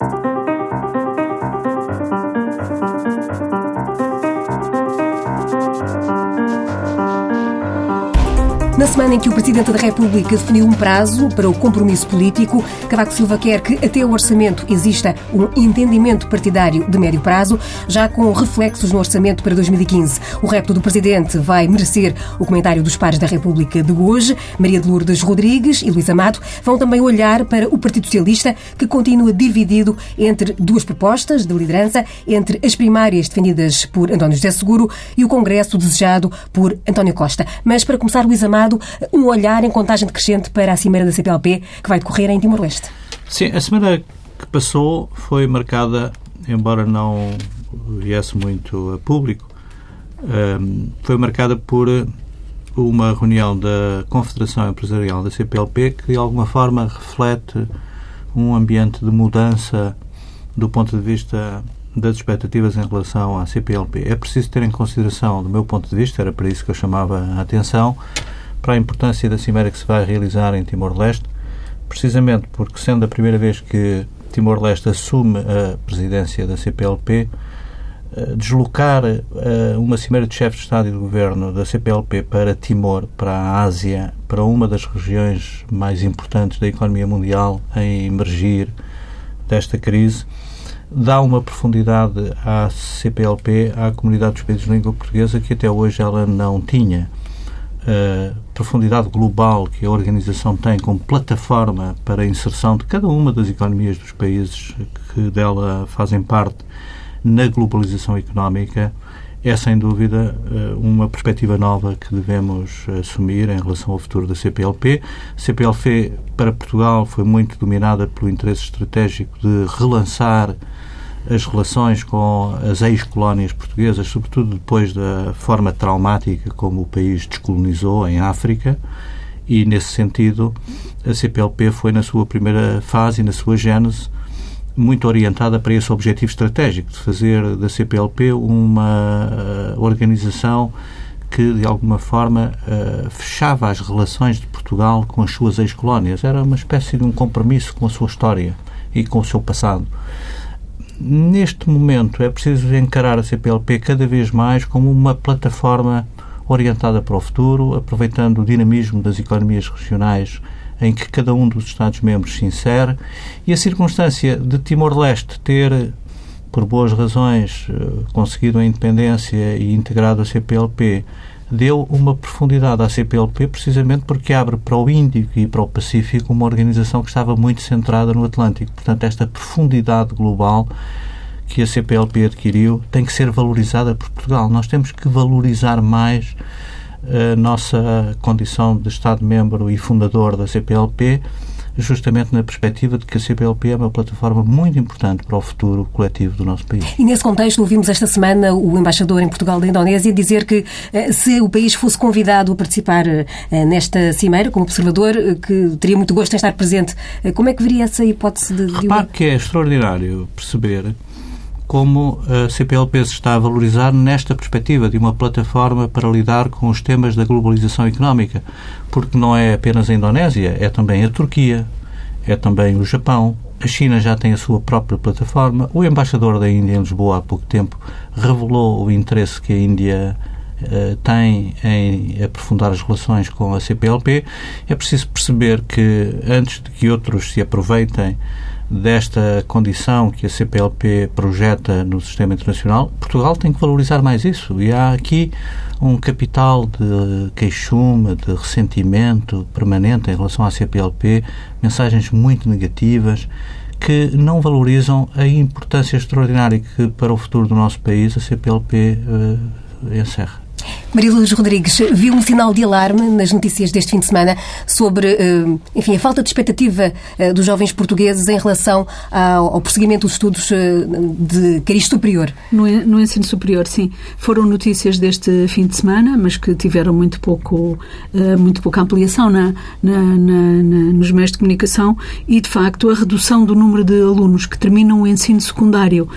Thank you. Na semana em que o Presidente da República definiu um prazo para o compromisso político, Cavaco Silva quer que até o orçamento exista um entendimento partidário de médio prazo, já com reflexos no orçamento para 2015. O repto do Presidente vai merecer o comentário dos pares da República de hoje. Maria de Lourdes Rodrigues e Luís Amado vão também olhar para o Partido Socialista, que continua dividido entre duas propostas de liderança, entre as primárias defendidas por António José Seguro e o Congresso desejado por António Costa. Mas para começar, Luís Amado, um olhar em contagem decrescente para a cimeira da CPLP que vai decorrer em Timor-Leste. Sim, a semana que passou foi marcada, embora não viesse muito a público, ehm, foi marcada por uma reunião da Confederação Empresarial da CPLP que de alguma forma reflete um ambiente de mudança do ponto de vista das expectativas em relação à CPLP. É preciso ter em consideração, do meu ponto de vista, era para isso que eu chamava a atenção, para a importância da cimeira que se vai realizar em Timor-Leste, precisamente porque, sendo a primeira vez que Timor-Leste assume a presidência da CPLP, eh, deslocar eh, uma cimeira de chefes de Estado e de Governo da CPLP para Timor, para a Ásia, para uma das regiões mais importantes da economia mundial em emergir desta crise, dá uma profundidade à CPLP, à comunidade dos países de língua portuguesa, que até hoje ela não tinha. A profundidade global que a organização tem como plataforma para a inserção de cada uma das economias dos países que dela fazem parte na globalização económica é sem dúvida eh, uma perspectiva nova que devemos assumir em relação ao futuro da CPLP. A CPLP para Portugal foi muito dominada pelo interesse estratégico de relançar as relações com as ex-colónias portuguesas, sobretudo depois da forma traumática como o país descolonizou em África, e nesse sentido a CPLP foi na sua primeira fase e na sua gênese muito orientada para esse objetivo estratégico de fazer da CPLP uma uh, organização que de alguma forma uh, fechava as relações de Portugal com as suas ex-colónias. Era uma espécie de um compromisso com a sua história e com o seu passado neste momento é preciso encarar a CPLP cada vez mais como uma plataforma orientada para o futuro, aproveitando o dinamismo das economias regionais em que cada um dos Estados-membros se insere e a circunstância de Timor-Leste ter, por boas razões, eh, conseguido a independência e integrado a CPLP deu uma profundidade à CPLP precisamente porque abre para o Índico e para o Pacífico uma organização que estava muito centrada no Atlântico. Portanto, esta profundidade global que a CPLP adquiriu tem que ser valorizada por Portugal. Nós temos que valorizar mais a nossa condição de Estado-membro e fundador da CPLP justamente na perspectiva de que a CPLP é uma plataforma muito importante para o futuro coletivo do nosso país. E nesse contexto, ouvimos esta semana o embaixador em Portugal da Indonésia dizer que eh, se o país fosse convidado a participar eh, nesta cimeira como observador, eh, que teria muito gosto em estar presente. Como é que veria essa hipótese de... Repare que é extraordinário perceber como a CPLP se está a valorizar nesta perspectiva de uma plataforma para lidar com os temas da globalização económica, porque não é apenas a Indonésia, é também a Turquia, é também o Japão. A China já tem a sua própria plataforma. O embaixador da Índia em Lisboa há pouco tempo revelou o interesse que a Índia uh, tem em aprofundar as relações com a CPLP. É preciso perceber que antes de que outros se aproveitem desta condição que a CPLP projeta no sistema internacional, Portugal tem que valorizar mais isso. E há aqui um capital de queixume, de ressentimento permanente em relação à CPLP, mensagens muito negativas que não valorizam a importância extraordinária que para o futuro do nosso país a CPLP uh, eh, encerra. Maria Luz Rodrigues, viu um sinal de alarme nas notícias deste fim de semana sobre, eh, enfim, a falta de expectativa eh, dos jovens portugueses em relação ao prosseguimento dos estudos eh, de cariz superior? No, no ensino superior, sim. Foram notícias deste fim de semana, mas que tiveram muito pouco, muito pouca ampliação na, na, na, nos meios de comunicação e, de facto, a redução do número de alunos que terminam o ensino secundário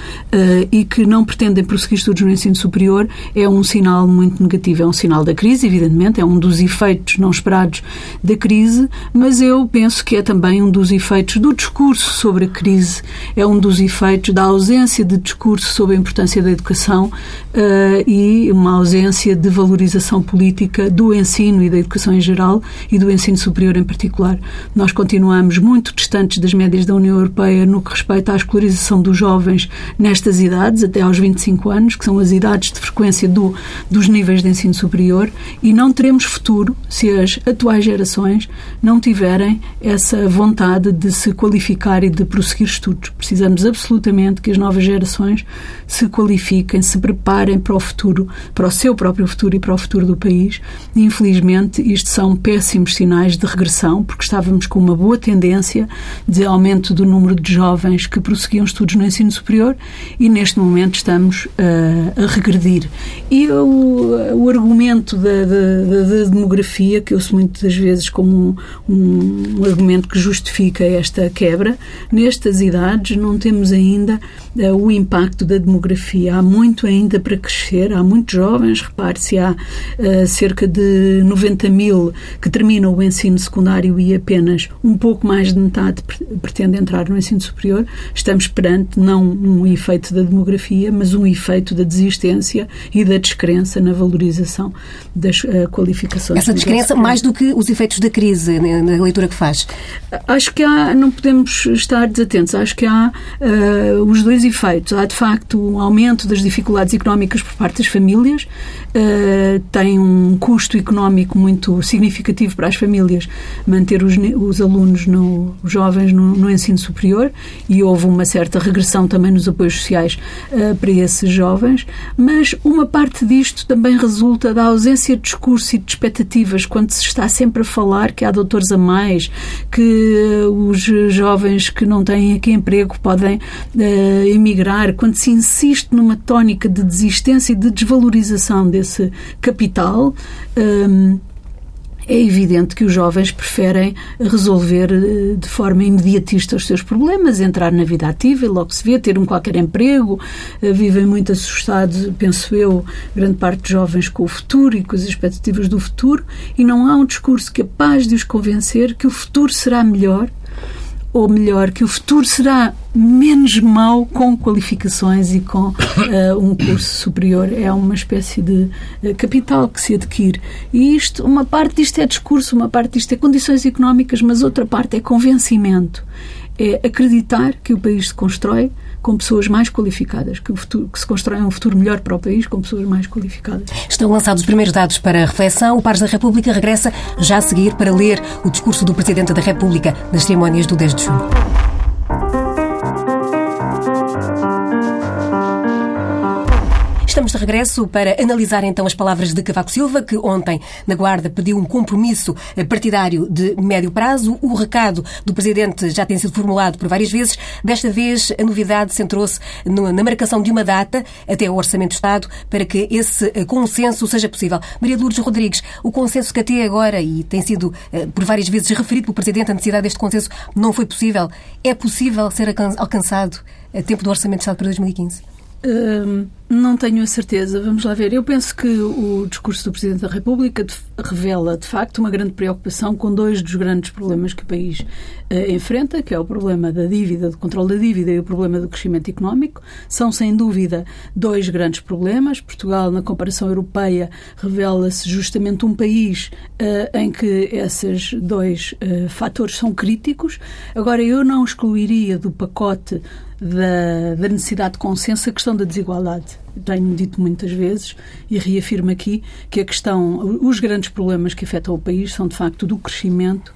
e que não pretendem prosseguir estudos no ensino superior é um sinal muito negativo significativo. É um sinal da crise, evidentemente, é um dos efeitos não esperados da crise, mas eu penso que é também um dos efeitos do discurso sobre a crise, é um dos efeitos da ausência de discurso sobre a importância da educação uh, e uma ausência de valorização política do ensino e da educação em geral e do ensino superior em particular. Nós continuamos muito distantes das médias da União Europeia no que respeita à escolarização dos jovens nestas idades, até aos 25 anos, que são as idades de frequência do, dos níveis de ensino superior, e não teremos futuro se as atuais gerações não tiverem essa vontade de se qualificar e de prosseguir estudos. Precisamos absolutamente que as novas gerações se qualifiquem, se preparem para o futuro, para o seu próprio futuro e para o futuro do país. Infelizmente, isto são péssimos sinais de regressão, porque estávamos com uma boa tendência de aumento do número de jovens que prosseguiam estudos no ensino superior e neste momento estamos uh, a regredir. E o, o argumento da, da, da, demografia, que eu uso muitas vezes como um, um, um argumento que justifica esta quebra, nestas idades não temos ainda uh, o impacto da demografia. Há muito ainda para crescer, há muitos jovens, repare-se, há uh, cerca de 90 mil que terminam o ensino secundário e apenas um pouco mais de metade pretende entrar no ensino superior. Estamos perante não um efeito da demografia, mas um efeito da desistência e da descrença na valorização das uh, qualificações. Essa descrença mais do que os efeitos da crise, na leitura que faz? Acho que há, não podemos estar desatentos, acho que há uh, os dois efeitos. Há, de facto, um aumento das dificuldades económicas por parte das famílias, uh, tem um custo económico muito significativo para as famílias manter os, os alunos, no, os jovens, no, no, ensino superior e houve uma certa regressão também nos apoios sociais para esses jovens, mas uma parte disto também resulta da ausência de discurso e de expectativas quando se está sempre a falar que há doutores a mais, que uh, os jovens que não têm aqui emprego podem uh, emigrar, quando se insiste numa tónica de desistência e de desvalorização desse capital. Um, é evidente que os jovens preferem resolver eh, de forma imediatista os seus problemas, entrar na vida ativa e logo se vê, ter um qualquer emprego, eh, vivem muito assustados, penso eu, grande parte dos jovens com o futuro e com as expectativas do futuro, e não há um discurso capaz de os convencer que o futuro será melhor ou melhor, que o futuro será menos mau com qualificações e com uh, um curso superior. É uma espécie de uh, capital que se adquire. E isto, uma parte disto é discurso, uma parte disto é condições económicas, mas outra parte é convencimento. É acreditar que o país se constrói com pessoas mais qualificadas, que, futuro, que se constrói um futuro melhor para o país com pessoas mais qualificadas. Estão lançados os primeiros dados para reflexão. O Pares da República regressa já a seguir para ler o discurso do Presidente da República nas cerimónias do 10 de junho. Regresso para analisar então as palavras de Cavaco Silva, que ontem na Guarda pediu um compromisso partidário de médio prazo. O recado do Presidente já tem sido formulado por várias vezes. Desta vez, a novidade centrou-se na marcação de uma data até o Orçamento do Estado para que esse eh, consenso seja possível. Maria Lourdes Rodrigues, o consenso que até agora, e tem sido eh, por várias vezes referido pelo Presidente, a necessidade deste consenso não foi possível. É possível ser alcançado a tempo do Orçamento do Estado para 2015? Hum, não tenho a certeza. Vamos lá ver. Eu penso que o discurso do Presidente da República revela, de facto, uma grande preocupação com dois dos grandes problemas que o país uh, enfrenta, que é o problema da dívida, do controle da dívida e o problema do crescimento económico. São, sem dúvida, dois grandes problemas. Portugal, na comparação europeia, revela-se justamente um país uh, em que esses dois uh, fatores são críticos. Agora, eu não excluiria do pacote da, da, necessidade de consenso a questão da desigualdade. Tenho dito muitas vezes e reafirmo aqui que a questão, os grandes problemas que afetam o país são de facto do crescimento,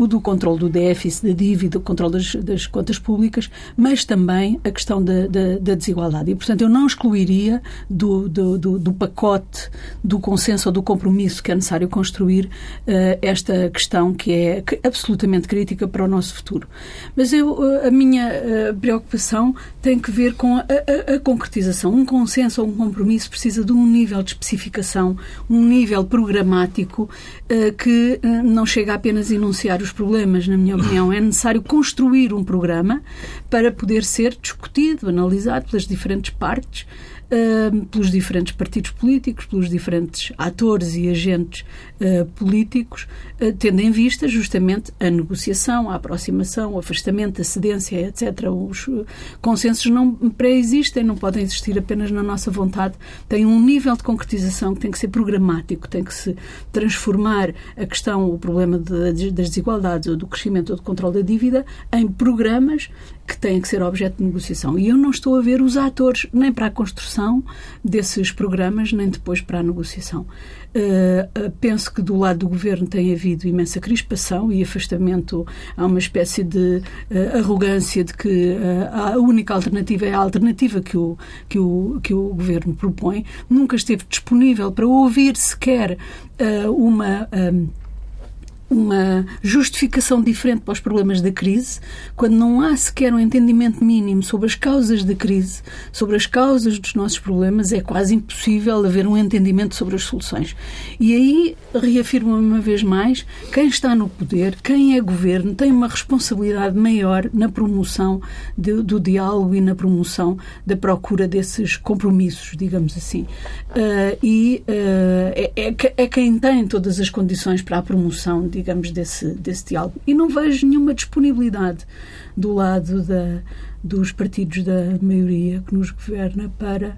o do controle do déficit, da dívida, o controle das, das contas públicas, mas também a questão da, da, da desigualdade. E, portanto, eu não excluiria do, do, do, do, pacote do consenso ou do compromisso que é necessário construir uh, esta questão que é absolutamente crítica para o nosso futuro. Mas eu, uh, a minha uh, preocupação tem que ver com a, a, a concretização. Um consenso ou um compromisso precisa de um nível de especificação, um nível programático que não chega apenas a enunciar os problemas, na minha opinião. É necessário construir um programa para poder ser discutido, analisado pelas diferentes partes pelos diferentes partidos políticos, pelos diferentes atores e agentes uh, políticos, uh, tendo em vista justamente a negociação, a aproximação, o afastamento, a cedência, etc. Os consensos não pré-existem, não podem existir apenas na nossa vontade, têm um nível de concretização que tem que ser programático, tem que se transformar a questão, o problema de, das desigualdades ou do crescimento ou do controle da dívida em programas que têm que ser objeto de negociação. E eu não estou a ver os atores nem para a construção desses programas, nem depois para a negociação. Uh, penso que do lado do governo tem havido imensa crispação e afastamento. Há uma espécie de uh, arrogância de que uh, a única alternativa é a alternativa que o, que, o, que o governo propõe. Nunca esteve disponível para ouvir sequer uma uma justificação diferente para os problemas da crise, quando não há sequer um entendimento mínimo sobre as causas da crise, sobre as causas dos nossos problemas, é quase impossível haver um entendimento sobre as soluções. E aí reafirmo uma vez mais: quem está no poder, quem é governo, tem uma responsabilidade maior na promoção de, do diálogo e na promoção da procura desses compromissos, digamos assim. Uh, e uh, é, é, é quem tem todas as condições para a promoção de digamos, desse, desse diálogo. E não vejo nenhuma disponibilidade do lado da, dos partidos da maioria que nos governa para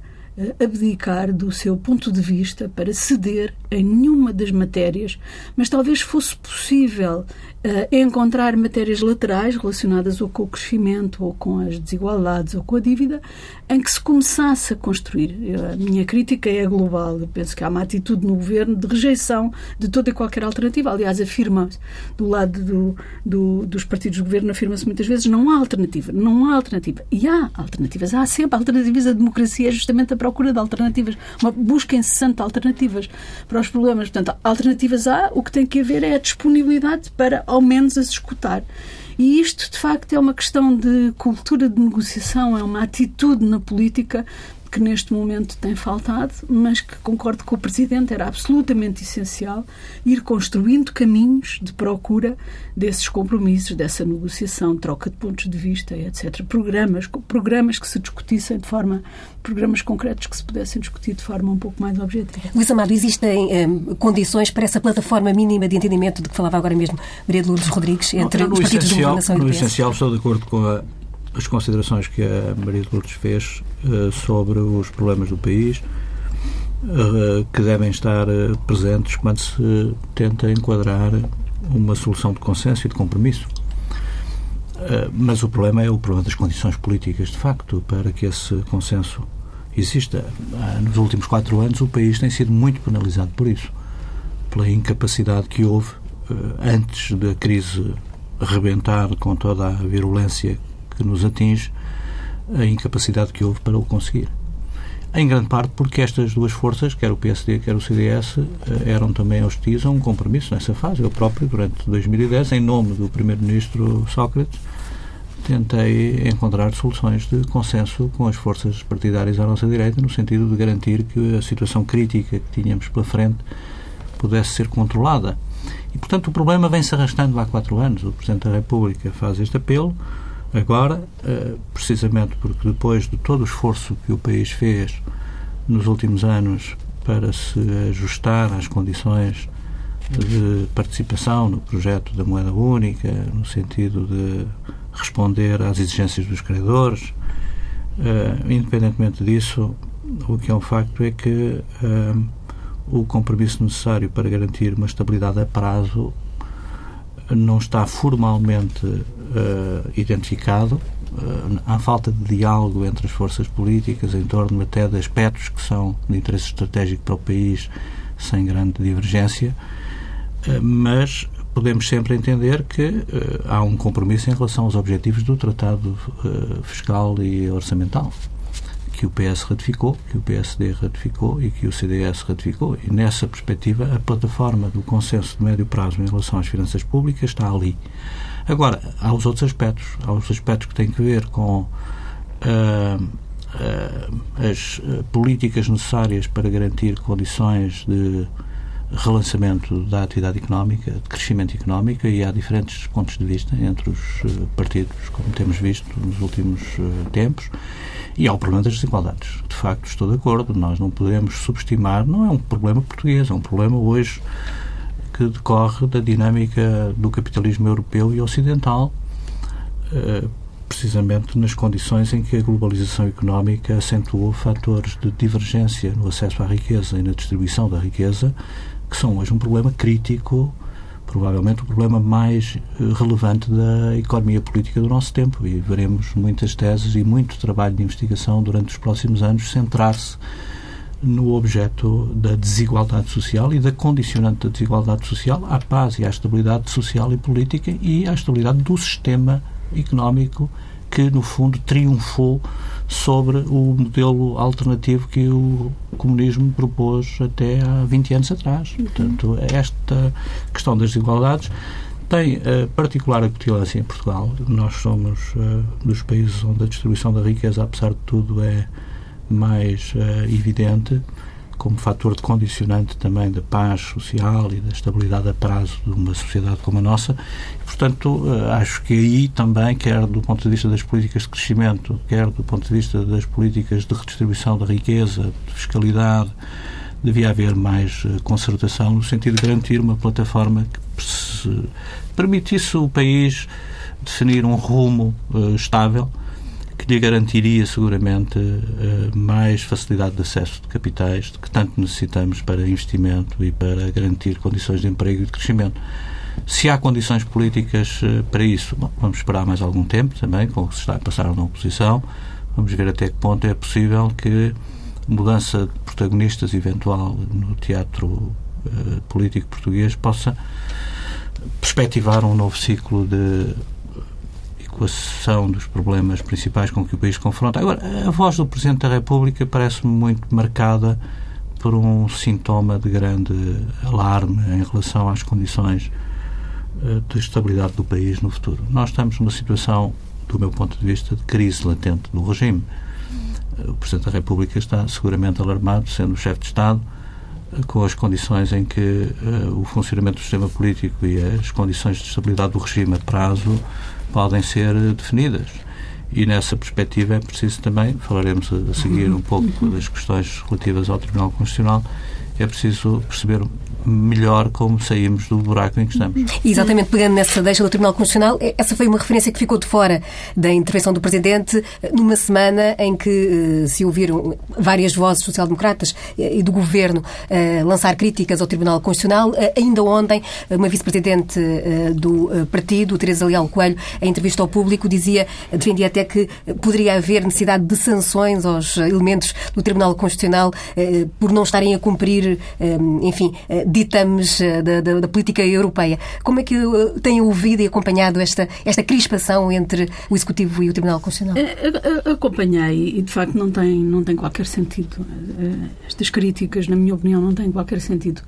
abdicar do seu ponto de vista, para ceder em nenhuma das matérias, mas talvez fosse possível uh, encontrar matérias laterais relacionadas ou com o crescimento, ou com as desigualdades, ou com a dívida, em que se começasse a construir. A minha crítica é global. Eu penso que há uma atitude no governo de rejeição de toda e qualquer alternativa. Aliás, afirma-se do lado do, do, dos partidos do governo, afirma-se muitas vezes não há alternativa. Não há alternativa. E há alternativas. Há sempre alternativas. A democracia é justamente a procura de alternativas. Uma busca incessante de alternativas para os problemas. Portanto, alternativas há. O que tem que haver é a disponibilidade para ao menos a se escutar. E isto, de facto, é uma questão de cultura de negociação, é uma atitude na política que neste momento tem faltado, mas que concordo com o Presidente, era absolutamente essencial ir construindo caminhos de procura desses compromissos, dessa negociação, troca de pontos de vista, etc. Programas, programas que se discutissem de forma, programas concretos que se pudessem discutir de forma um pouco mais objetiva. Luís Amado, existem um, condições para essa plataforma mínima de entendimento de que falava agora mesmo Maria de Lourdes Rodrigues entre os partidos de governação e do No essencial, estou de acordo com a as considerações que a Maria de Lourdes fez uh, sobre os problemas do país, uh, que devem estar uh, presentes quando se tenta enquadrar uma solução de consenso e de compromisso. mas o problema é o problema das condições políticas, de facto, para que esse consenso exista. nos últimos quatro anos, o país tem sido muito penalizado por isso, pela incapacidade que houve antes da crise rebentar com toda a virulência que nos atinge a incapacidade que houve para o conseguir. Em grande parte porque estas duas forças, quer o PSD, quer o CDS, eh, eram também hostis a um compromisso nessa fase. Eu próprio, durante 2010, em nome do Primeiro-Ministro Sócrates, tentei encontrar soluções de consenso com as forças partidárias à nossa direita, no sentido de garantir que a situação crítica que tínhamos pela frente pudesse ser controlada. E, portanto, o problema vem-se arrastando há quatro anos. O Presidente da República faz este apelo, Agora, eh, precisamente porque depois de todo o esforço que o país fez nos últimos anos para se ajustar às condições de participação no projeto da moeda única, no sentido de responder às exigências dos credores, eh, independentemente disso, o que é um facto é que eh, o compromisso necessário para garantir uma estabilidade a prazo não está formalmente uh, identificado. Há falta de diálogo entre as forças políticas em torno até de aspectos que são de interesse estratégico para o país, sem grande divergência, uh, mas podemos sempre entender que há um compromisso em relação aos objetivos do Tratado Fiscal e Orçamental que o PS ratificou, que o PSD ratificou e que o CDS ratificou. E nessa perspectiva, a plataforma do consenso de médio prazo em relação às finanças públicas está ali. Agora, há os outros aspectos. Há os aspectos que têm que ver com uh, as políticas necessárias para garantir condições de relançamento da atividade económica, de crescimento económico, e há diferentes pontos de vista entre os partidos, como temos visto nos últimos tempos, e há o problema das desigualdades. De facto, estou de acordo, nós não podemos subestimar, não é um problema português, é um problema hoje que decorre da dinâmica do capitalismo europeu e ocidental, eh, precisamente nas condições em que a globalização económica acentuou fatores de divergência no acesso à riqueza e na distribuição da riqueza, que são hoje um problema crítico, provavelmente o problema mais eh, relevante da economia política do nosso tempo. E veremos muitas teses e muito trabalho de investigação durante os próximos anos centrar-se no objeto da desigualdade social e da condicionante da desigualdade social à paz e à estabilidade social e política e à estabilidade do sistema económico que, no fundo, triunfou sobre o modelo alternativo que o comunismo propôs até há 20 anos atrás. Uhum. Portanto, esta questão das desigualdades tem uh, particular acutilância em Portugal. Nós somos uh, dos países onde a distribuição da riqueza, apesar de tudo, é mais uh, evidente como fator de condicionante também da paz social e da estabilidade a prazo de uma sociedade como a nossa. Portanto, uh, acho que aí também, quer do ponto de vista das políticas de crescimento, quer do ponto de vista das políticas de redistribuição da riqueza, de fiscalidade, devia haver mais uh, concertação no sentido de garantir uma plataforma que permitisse o país definir um rumo estável que lhe garantiria seguramente eh, mais facilidade de acesso de capitais de que tanto necessitamos para investimento e para garantir condições de emprego e de crescimento. Se há condições políticas eh, para isso, bom, vamos esperar mais algum tempo também, com o que se está a passar na oposição. Vamos ver até que ponto é possível que mudança de protagonistas eventual no teatro uh, político português possa perspectivar um novo ciclo de equação dos problemas principais com que o país confronta. Agora, a voz do Presidente da República parece-me muito marcada por um sintoma de grande alarme em relação às condições eh, de estabilidade do país no futuro. Nós estamos numa situação, do meu ponto de vista, de crise latente do regime. Eh, o Presidente da República está seguramente alarmado, sendo o chefe de Estado, eh, com as condições em que uh, o funcionamento do sistema político e as condições de estabilidade do regime a prazo podem ser definidas. E nessa perspectiva é preciso também, falaremos a, seguir um pouco das questões relativas ao Tribunal Constitucional, é preciso perceber melhor como saímos do buraco em que estamos. Exatamente, pegando nessa deixa do Tribunal Constitucional, essa foi uma referência que ficou de fora da intervenção do Presidente numa semana em que eh, se ouviram várias vozes social-democratas eh, e do Governo eh, lançar críticas ao Tribunal Constitucional. Ainda ontem, uma vice-presidente do partido, Teresa Leal Coelho, em entrevista ao público, dizia, defendia até que poderia haver necessidade de sanções aos elementos do Tribunal Constitucional por não estarem a cumprir, enfim, ditames eh, da, da, da, política europeia. Como é que eh, têm ouvido e acompanhado esta, esta crispação entre o Executivo e o Tribunal Constitucional? Eh, acompanhei e, de facto, não tem, não tem qualquer sentido. Estas críticas, na minha opinião, não têm qualquer sentido.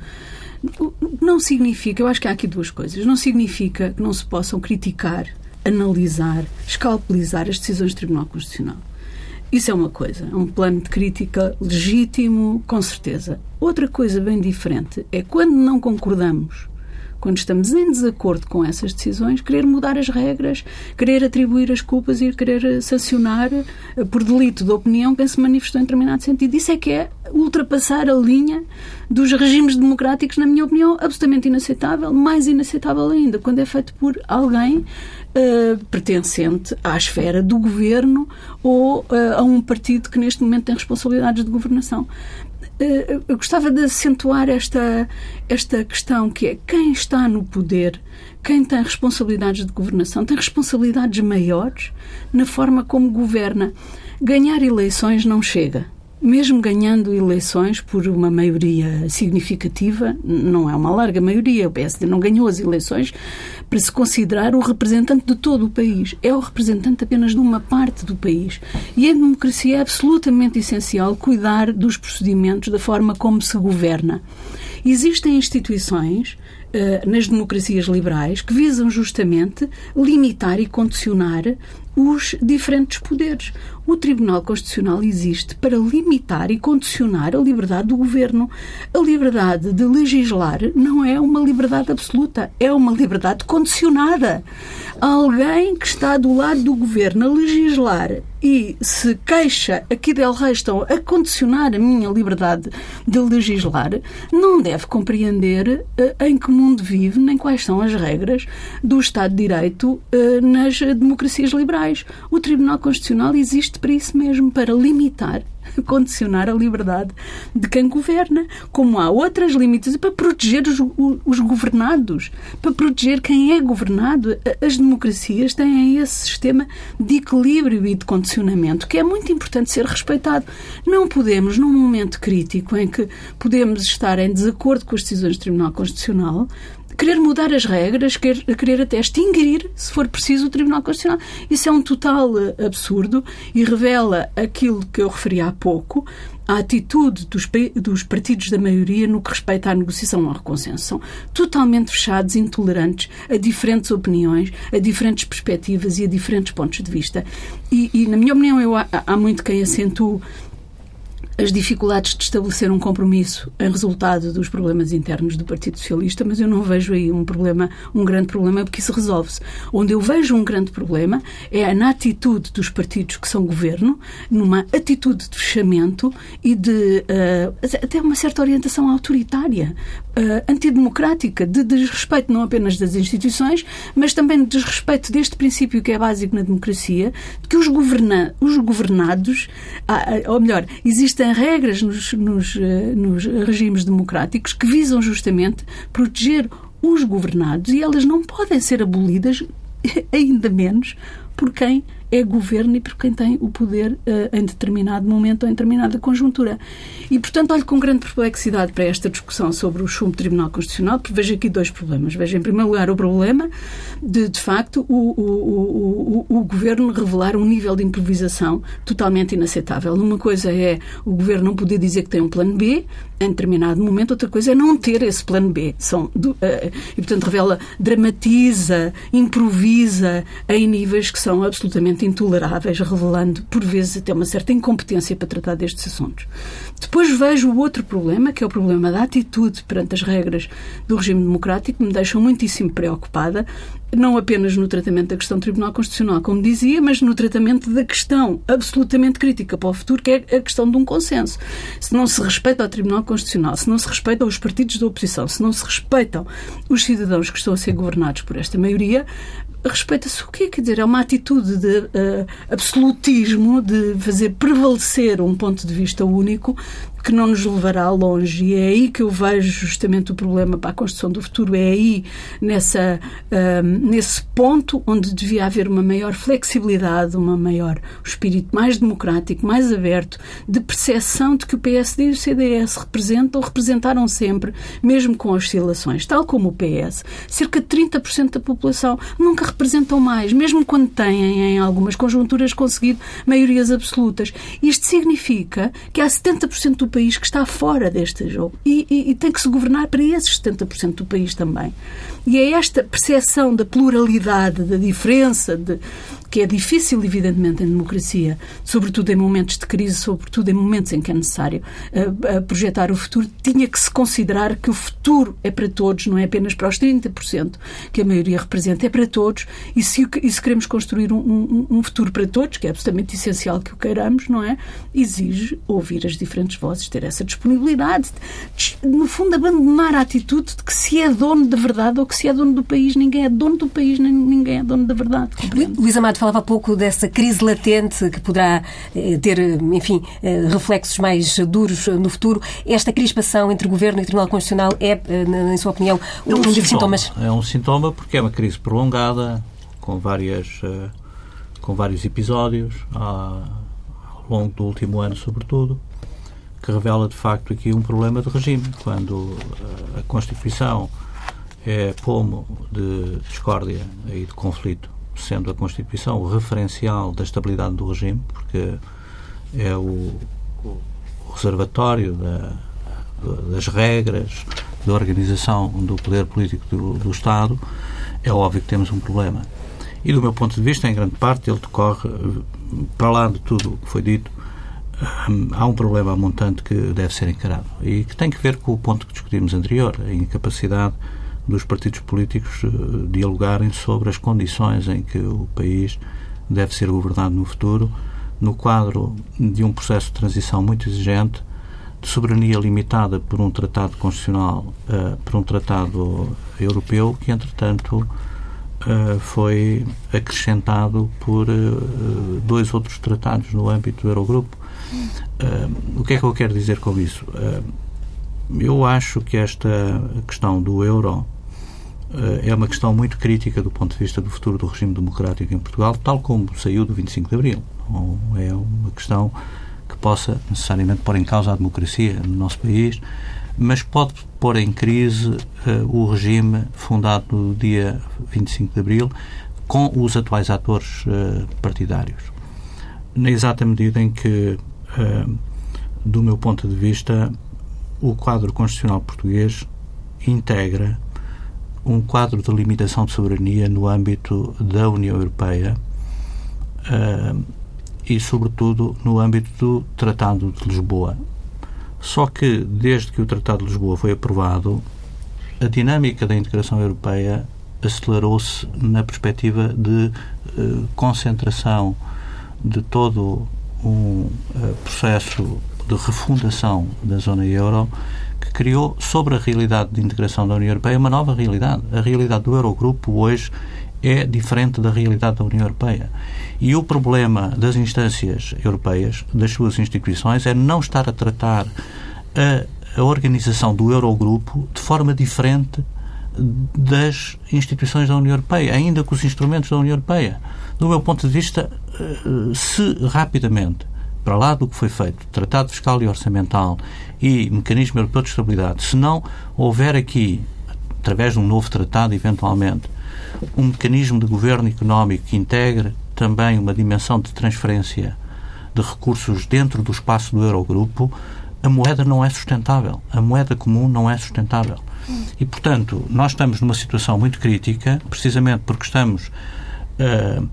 Não significa, eu acho que há aqui duas coisas. Não significa que não se possam criticar, analisar, escalpelizar as decisões do Tribunal Constitucional. Isso é uma coisa, é um plano de crítica legítimo, com certeza. Outra coisa bem diferente é quando não concordamos, quando estamos em desacordo com essas decisões, querer mudar as regras, querer atribuir as culpas e querer sancionar eh, por delito de opinião quem se manifestou em determinado sentido. Isso é que é ultrapassar a linha dos regimes democráticos, na minha opinião, absolutamente inaceitável, mais inaceitável ainda, quando é feito por alguém uh, pertencente à esfera do governo ou uh, a um partido que neste momento tem responsabilidades de governação. Uh, eu gostava de acentuar esta, esta questão que é quem está no poder, quem tem responsabilidades de governação, tem responsabilidades maiores na forma como governa. Ganhar eleições não chega mesmo ganhando eleições por uma maioria significativa, não é uma larga maioria, o PSD não ganhou as eleições para se considerar o representante de todo o país. É o representante apenas de uma parte do país. E em democracia é absolutamente essencial cuidar dos procedimentos, da forma como se governa. Existem instituições uh, nas democracias liberais que visam justamente limitar e condicionar os diferentes poderes. O Tribunal Constitucional existe para limitar e condicionar a liberdade do governo. A liberdade de legislar não é uma liberdade absoluta, é uma liberdade condicionada. Alguém que está do lado do governo a legislar e se queixa aqui del rei estão a condicionar a minha liberdade de legislar, não deve compreender uh, em que mundo vive nem quais são as regras do Estado de Direito uh, nas democracias liberais. O Tribunal Constitucional existe para isso mesmo, para limitar condicionar a liberdade de quem governa, como há outras limites para proteger os, os, governados, para proteger quem é governado. As democracias têm esse sistema de equilíbrio e de condicionamento que é muito importante ser respeitado. Não podemos, num momento crítico em que podemos estar em desacordo com as decisões do Tribunal Constitucional, querer mudar as regras, querer, querer até extinguir, se for preciso, o Tribunal Constitucional. Isso é um total eh, absurdo e revela aquilo que eu referi há pouco, a atitude dos, dos, partidos da maioria no que respeita à negociação ou ao consenso. São totalmente fechados, intolerantes a diferentes opiniões, a diferentes perspectivas e a diferentes pontos de vista. E, e na minha opinião, eu, há, há muito quem acentue as dificuldades de estabelecer um compromisso em resultado dos problemas internos do Partido Socialista, mas eu não vejo aí um problema, um grande problema, porque isso resolve-se. Onde eu vejo um grande problema é na atitude dos partidos que são governo, numa atitude de fechamento e de uh, até uma certa orientação autoritária, uh, antidemocrática, de desrespeito não apenas das instituições, mas também de desrespeito deste princípio que é básico na democracia, de que os, governa os governados, uh, ou melhor, existem existem regras nos, nos, eh, nos regimes democráticos que visam justamente proteger os governados e elas não podem ser abolidas, ainda menos por quem é governo e por quem tem o poder uh, em determinado momento ou em determinada conjuntura. E, portanto, olho com grande perplexidade para esta discussão sobre o chumbo Tribunal Constitucional, porque vejo aqui dois problemas. Vejo, em primeiro lugar, o problema de, de facto, o, o, o, o governo revelar um nível de improvisação totalmente inaceitável. Uma coisa é o governo não poder dizer que tem um plano B em determinado momento, outra coisa é não ter esse plano B. São, uh, e, portanto, revela, dramatiza, improvisa em níveis que são absolutamente intoleráveis, revelando, por vezes, até uma certa incompetência para tratar destes assuntos. Depois vejo o outro problema, que é o problema da atitude perante as regras do regime democrático, que me deixam muitíssimo preocupada, não apenas no tratamento da questão do Tribunal Constitucional, como dizia, mas no tratamento da questão absolutamente crítica para o futuro, que é a questão de um consenso. Se não se respeita ao Tribunal Constitucional, se não se respeitam os partidos da oposição, se não se respeitam os cidadãos que estão a ser governados por esta maioria, respeita-se o quê? Quer dizer, é uma atitude de uh, absolutismo, de fazer prevalecer um ponto de vista único, que não nos levará longe. E é aí que eu vejo justamente o problema para a construção do futuro. É aí, nessa, um, nesse ponto, onde devia haver uma maior flexibilidade, uma maior um espírito mais democrático, mais aberto, de percepção de que o PSD e o CDS representam, representaram sempre, mesmo com oscilações, tal como o PS. Cerca de 30% da população nunca representam mais, mesmo quando têm, em algumas conjunturas, conseguido maiorias absolutas. Isto significa que há 70% do país que está fora deste jogo. E, e, e tem que se governar para esses 70% do país também. E é esta percepção da pluralidade, da diferença, de, que é difícil, evidentemente, em democracia, sobretudo em momentos de crise, sobretudo em momentos em que é necessário uh, uh, projetar o futuro, tinha que se considerar que o futuro é para todos, não é apenas para os 30% que a maioria representa, é para todos. E se, e se queremos construir um, um, um, futuro para todos, que é absolutamente essencial que o queiramos, não é? Exige ouvir as diferentes vozes, ter essa disponibilidade, no fundo, abandonar a atitude de que se é dono da verdade ou que se é dono do país, ninguém é dono do país, nem ninguém é dono da verdade. Luís Amado, falava há pouco dessa crise latente que poderá eh, ter, enfim, eh, reflexos mais duros no futuro. Esta crispação entre governo e Tribunal Constitucional é, eh, na sua opinião, um, é um dos sintomas? É um sintoma porque é uma crise prolongada, com várias com vários episódios ao longo do último ano, sobretudo, que revela de facto aqui um problema de regime, quando a Constituição é pomo de discórdia e de conflito sendo a Constituição o referencial da estabilidade do regime, porque é o, reservatório da, das regras da organização do poder político do, do, Estado, é óbvio que temos um problema. E, do meu ponto de vista, em grande parte, ele decorre, para lá de tudo o que foi dito, há um problema montante que deve ser encarado e que tem que ver com o ponto que discutimos anterior, a incapacidade dos partidos políticos eh, dialogarem sobre as condições em que o país deve ser governado no futuro, no quadro de um processo de transição muito exigente, de soberania limitada por um tratado constitucional, uh, por um tratado europeu, que, entretanto, uh, foi acrescentado por uh, dois outros tratados no âmbito do Eurogrupo. o que é que eu quero dizer com isso? eu acho que esta questão do euro é uma questão muito crítica do ponto de vista do futuro do regime democrático em Portugal, tal como saiu do 25 de Abril. Não é uma questão que possa necessariamente pôr em causa a democracia no nosso país, mas pode pôr em crise uh, o regime fundado no dia 25 de Abril com os atuais atores uh, partidários. Na exata medida em que, uh, do meu ponto de vista, o quadro constitucional português integra um quadro de limitação de soberania no âmbito da União Europeia uh, e, sobretudo, no âmbito do Tratado de Lisboa. Só que, desde que o Tratado de Lisboa foi aprovado, a dinâmica da integração europeia acelerou-se na perspectiva de uh, concentração de todo um uh, processo de refundação da zona euro criou sobre a realidade de integração da União Europeia uma nova realidade. A realidade do Eurogrupo hoje é diferente da realidade da União Europeia. E o problema das instâncias europeias, das suas instituições, é não estar a tratar a, a organização do Eurogrupo de forma diferente das instituições da União Europeia, ainda com os instrumentos da União Europeia. Do meu ponto de vista, eh, se rapidamente para lá do que foi feito, Tratado Fiscal e Orçamental e Mecanismo Europeu de Estabilidade, se não houver aqui, através de um novo tratado, eventualmente, um mecanismo de governo económico que integre também uma dimensão de transferência de recursos dentro do espaço do Eurogrupo, a moeda não é sustentável. A moeda comum não é sustentável. E, portanto, nós estamos numa situação muito crítica, precisamente porque estamos. Uh,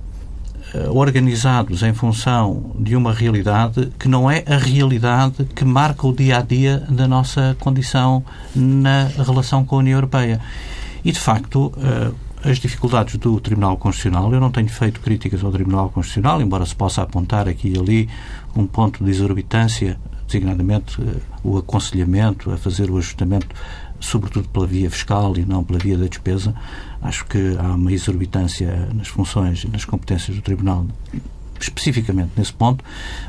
organizados em função de uma realidade que não é a realidade que marca o dia a dia da nossa condição na relação com a União Europeia. E, de facto, eh, as dificuldades do Tribunal Constitucional, eu não tenho feito críticas ao Tribunal Constitucional, embora se possa apontar aqui e ali um ponto de exorbitância, designadamente eh, o aconselhamento a fazer o ajustamento sobretudo pela via fiscal e não pela via da despesa. Acho que há uma exorbitância nas funções e nas competências do Tribunal especificamente nesse ponto,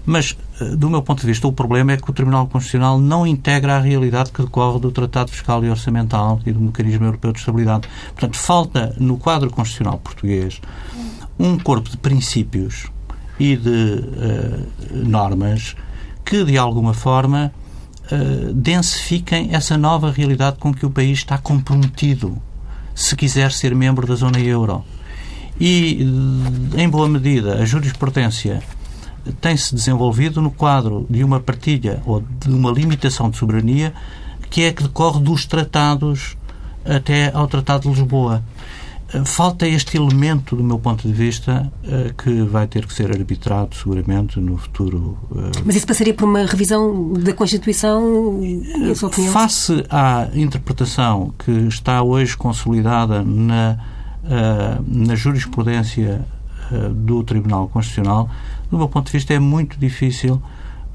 mas, eh, do meu ponto de vista, o problema é que o Tribunal Constitucional não integra a realidade que decorre do Tratado Fiscal e Orçamental e do Mecanismo Europeu de Estabilidade. Portanto, falta no quadro constitucional português um corpo de princípios e de uh, normas que, de alguma forma, uh, densifiquem essa nova realidade com que o país está comprometido se quiser ser membro da zona euro. E, em boa medida, a jurisprudência tem-se desenvolvido no quadro de uma partilha ou de uma limitação de soberania que é que decorre dos tratados até ao Tratado de Lisboa. Falta este elemento, do meu ponto de vista, eh, que vai ter que ser arbitrado seguramente no futuro. Eh, Mas isso passaria por uma revisão da Constituição? Face à interpretação que está hoje consolidada na, eh, na jurisprudência do Tribunal Constitucional, do meu ponto de vista, é muito difícil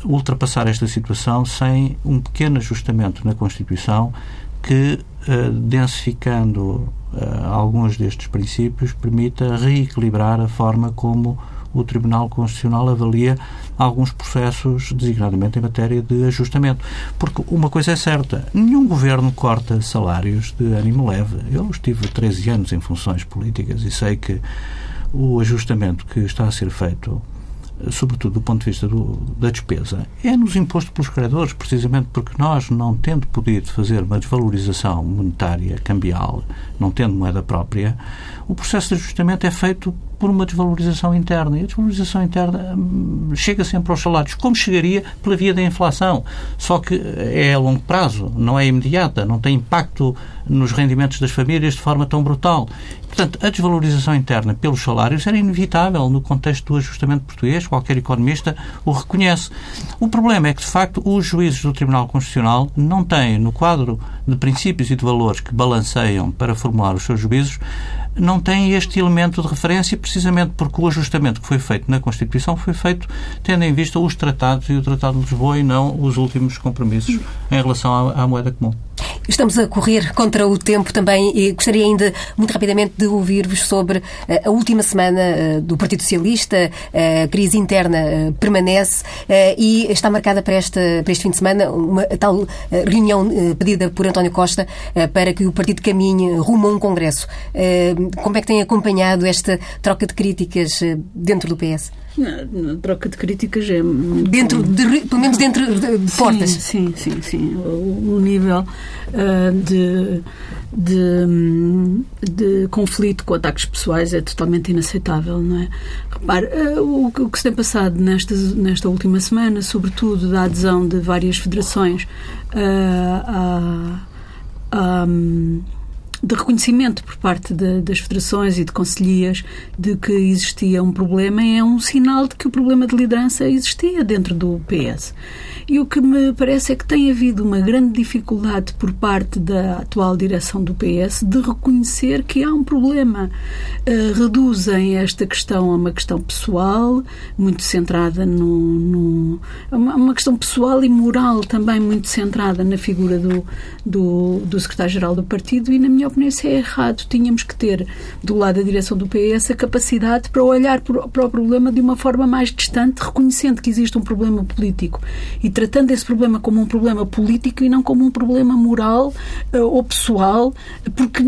ultrapassar esta situação sem um pequeno ajustamento na Constituição que, densificando alguns destes princípios permita reequilibrar a forma como o Tribunal Constitucional avalia alguns processos, designadamente em matéria de ajustamento. Porque uma coisa é certa, nenhum governo corta salários de ânimo leve. Eu estive 13 anos em funções políticas e sei que o ajustamento que está a ser feito sobretudo do ponto de vista do, da despesa, é-nos imposto pelos credores, precisamente porque nós, não tendo podido fazer uma desvalorização monetária, cambial, não tendo moeda própria, o processo de ajustamento é feito por uma desvalorização interna. E a desvalorização interna hum, chega sempre aos salários, como chegaria pela via da inflação. Só que é a longo prazo, não é imediata, não tem impacto nos rendimentos das famílias de forma tão brutal. Portanto, a desvalorização interna pelos salários era inevitável no contexto do ajustamento português, qualquer economista o reconhece. O problema é que, de facto, os juízes do Tribunal Constitucional não têm, no quadro de princípios e de valores que balanceiam para formular os seus juízos, não têm este elemento de referência, precisamente porque o ajustamento que foi feito na Constituição foi feito tendo em vista os tratados e o Tratado de Lisboa e não os últimos compromissos em relação à, à moeda comum. Estamos a correr contra o tempo também e gostaria ainda, muito rapidamente, de ouvir-vos sobre eh, a última semana eh, do Partido Socialista. A crise interna eh, permanece e está marcada para este, para este fim de semana uma tal reunião pedida por António Costa para que o partido caminhe rumo a um congresso. Como é que tem acompanhado esta troca de críticas dentro do PS? Troca de críticas é dentro de, pelo menos dentro de, de portas. sim sim sim. O, o nível uh, de, de, de conflito com ataques pessoais é totalmente inaceitável não é? Repare uh, o, o, que se tem passado nesta nesta última semana sobretudo da adesão de várias federações uh, a, a de reconhecimento por parte de, das federações e de conselhias de que existia um problema é um sinal de que o problema de liderança existia dentro do PS. E o que me parece é que tem havido uma grande dificuldade por parte da atual direção do PS de reconhecer que há um problema. Uh, reduzem esta questão a uma questão pessoal, muito centrada no. no uma, uma questão pessoal e moral também muito centrada na figura do, do, do secretário-geral do partido, e, na minha opinião, isso é errado. Tínhamos que ter, do lado da direção do PS, a capacidade para olhar para o problema de uma forma mais distante, reconhecendo que existe um problema político e tratando esse problema como um problema político e não como um problema moral uh, ou pessoal, porque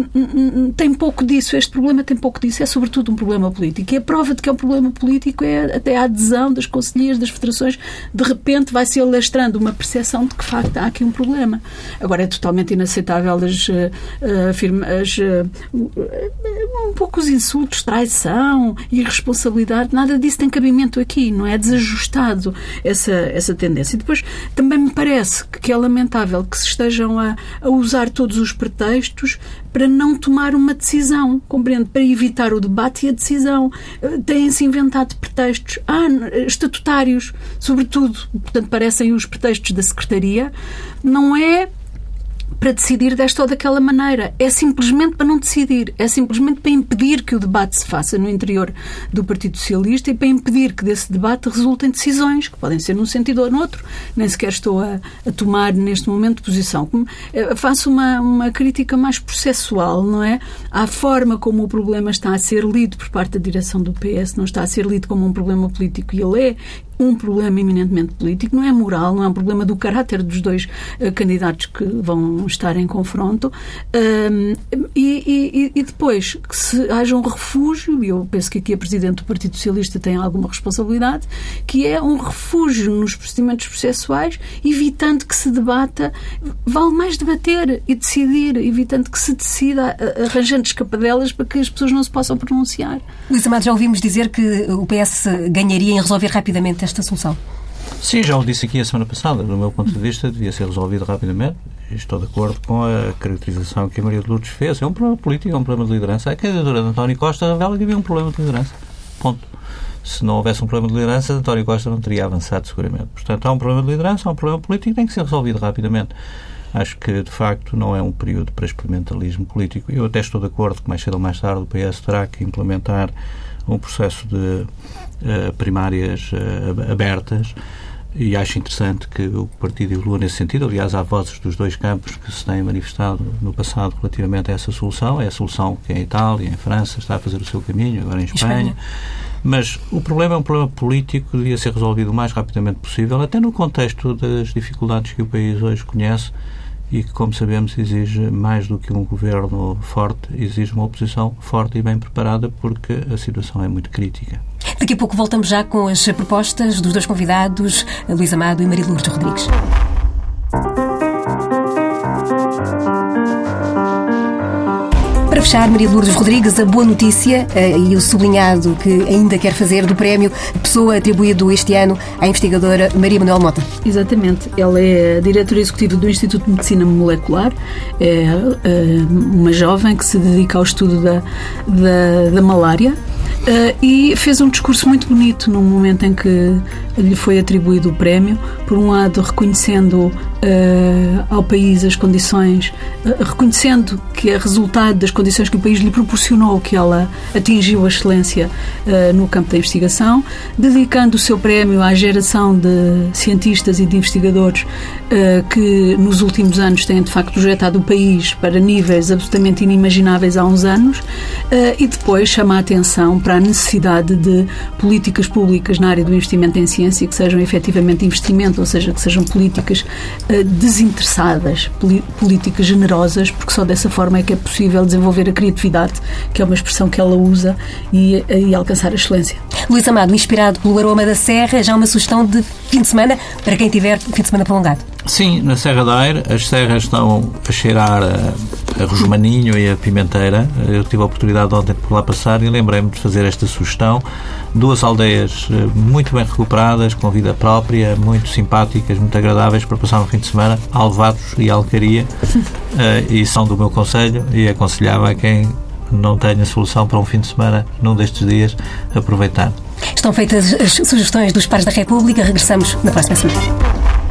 tem pouco disso. Este problema tem pouco disso. É sobretudo um problema político. E a prova de que é um problema político é até a adesão das conselheiras, das federações. De repente vai-se alastrando uma percepção de que, de facto, há aqui um problema. Agora, é totalmente inaceitável as, uh, as, uh, um pouco os insultos, traição, irresponsabilidade. Nada disso tem cabimento aqui. Não é desajustado essa, essa tendência. E depois também me parece que é lamentável que se estejam a, a usar todos os pretextos para não tomar uma decisão, compreende? Para evitar o debate e a decisão. Eh, têm-se inventado pretextos ah, estatutários, sobretudo, portanto, parecem os pretextos da Secretaria. Não é para decidir desta ou daquela maneira. É simplesmente para não decidir. É simplesmente para impedir que o debate se faça no interior do Partido Socialista e para impedir que desse debate resultem decisões, que podem ser num sentido ou no outro. Nem sequer estou a, a tomar neste momento posição. Eh, faço uma, uma crítica mais processual, não é? À forma como o problema está a ser lido por parte da direção do PS, não está a ser lido como um problema político e ele é, um problema eminentemente político, não é moral, não é um problema do caráter dos dois uh, candidatos que vão estar em confronto. Uh, e, e, e, depois que se haja um refúgio, e eu penso que aqui a Presidente do Partido Socialista tem alguma responsabilidade, que é um refúgio nos procedimentos processuais, evitando que se debata, vale mais debater e decidir, evitando que se decida, arranjando escapadelas para que as pessoas não se possam pronunciar. Luís Amado, já ouvimos dizer que o PS ganharia em resolver rapidamente solução? Sim, já o disse aqui a semana passada. Do meu ponto de vista, devia ser resolvido rapidamente. Estou de acordo com a caracterização que a Maria de Lourdes fez. É um problema político, é um problema de liderança. A candidatura de António Costa revela que havia um problema de liderança. Ponto. Se não houvesse um problema de liderança, António Costa não teria avançado seguramente. Portanto, há um problema de liderança, há um problema político e tem que ser resolvido rapidamente. Acho que, de facto, não é um período para experimentalismo político. Eu até estou de acordo que mais cedo ou mais tarde o PS terá que implementar um processo de uh, primárias uh, abertas e acho interessante que o partido evolua nesse sentido. Aliás, há vozes dos dois campos que se têm manifestado no passado relativamente a essa solução. É a solução que em Itália, em França, está a fazer o seu caminho, agora em Espanha. Espanha. Mas o problema é um problema político que devia ser resolvido o mais rapidamente possível, até no contexto das dificuldades que o país hoje conhece e que, como sabemos, exige mais do que um governo forte, exige uma oposição forte e bem preparada, porque a situação é muito crítica. Daqui a pouco voltamos já com as propostas dos dois convidados, Luís Amado e Maria Lourdes Rodrigues. para fechar, Maria Lourdes Rodrigues, a boa notícia eh, e o sublinhado que ainda quer fazer do prémio Pessoa atribuído este ano à investigadora Maria Manuel Mota. Exatamente. Ela é diretora executiva do Instituto de Medicina Molecular, é, é uma jovem que se dedica ao estudo da, da, da malária Uh, e fez um discurso muito bonito no momento em que lhe foi atribuído o prémio, por um lado reconhecendo uh, ao país as condições, uh, reconhecendo que é resultado das condições que o país lhe proporcionou que ela atingiu a excelência no campo da investigação, dedicando o seu prémio à geração de cientistas e de investigadores que nos últimos anos têm de facto projetado o país para níveis absolutamente inimagináveis há uns anos e depois chama a atenção para a necessidade de políticas públicas na área do investimento em ciência que sejam efetivamente investimento, ou seja, que sejam políticas uh, desinteressadas, políticas generosas, porque só dessa forma é que é possível desenvolver a criatividade, que é uma expressão que ela usa, e, e alcançar a excelência. Luís Amado, inspirado pelo aroma da serra, já uma sugestão de fim de semana para quem tiver fim de semana prolongado. Sim, na Serra da Aire as serras estão a cheirar a, a rosmaninho e a pimenteira. Eu tive a oportunidade ontem de por lá passar e lembrei-me de fazer esta sugestão. Duas aldeias eh, muito bem recuperadas, com vida própria, muito simpáticas, muito agradáveis para passar um fim de semana, Alvados e Alcaria, eh, e são do meu conselho e aconselhava a quem não tenha solução para um fim de semana num destes dias aproveitar. Estão feitas as sugestões dos pares da República. Regressamos na próxima semana.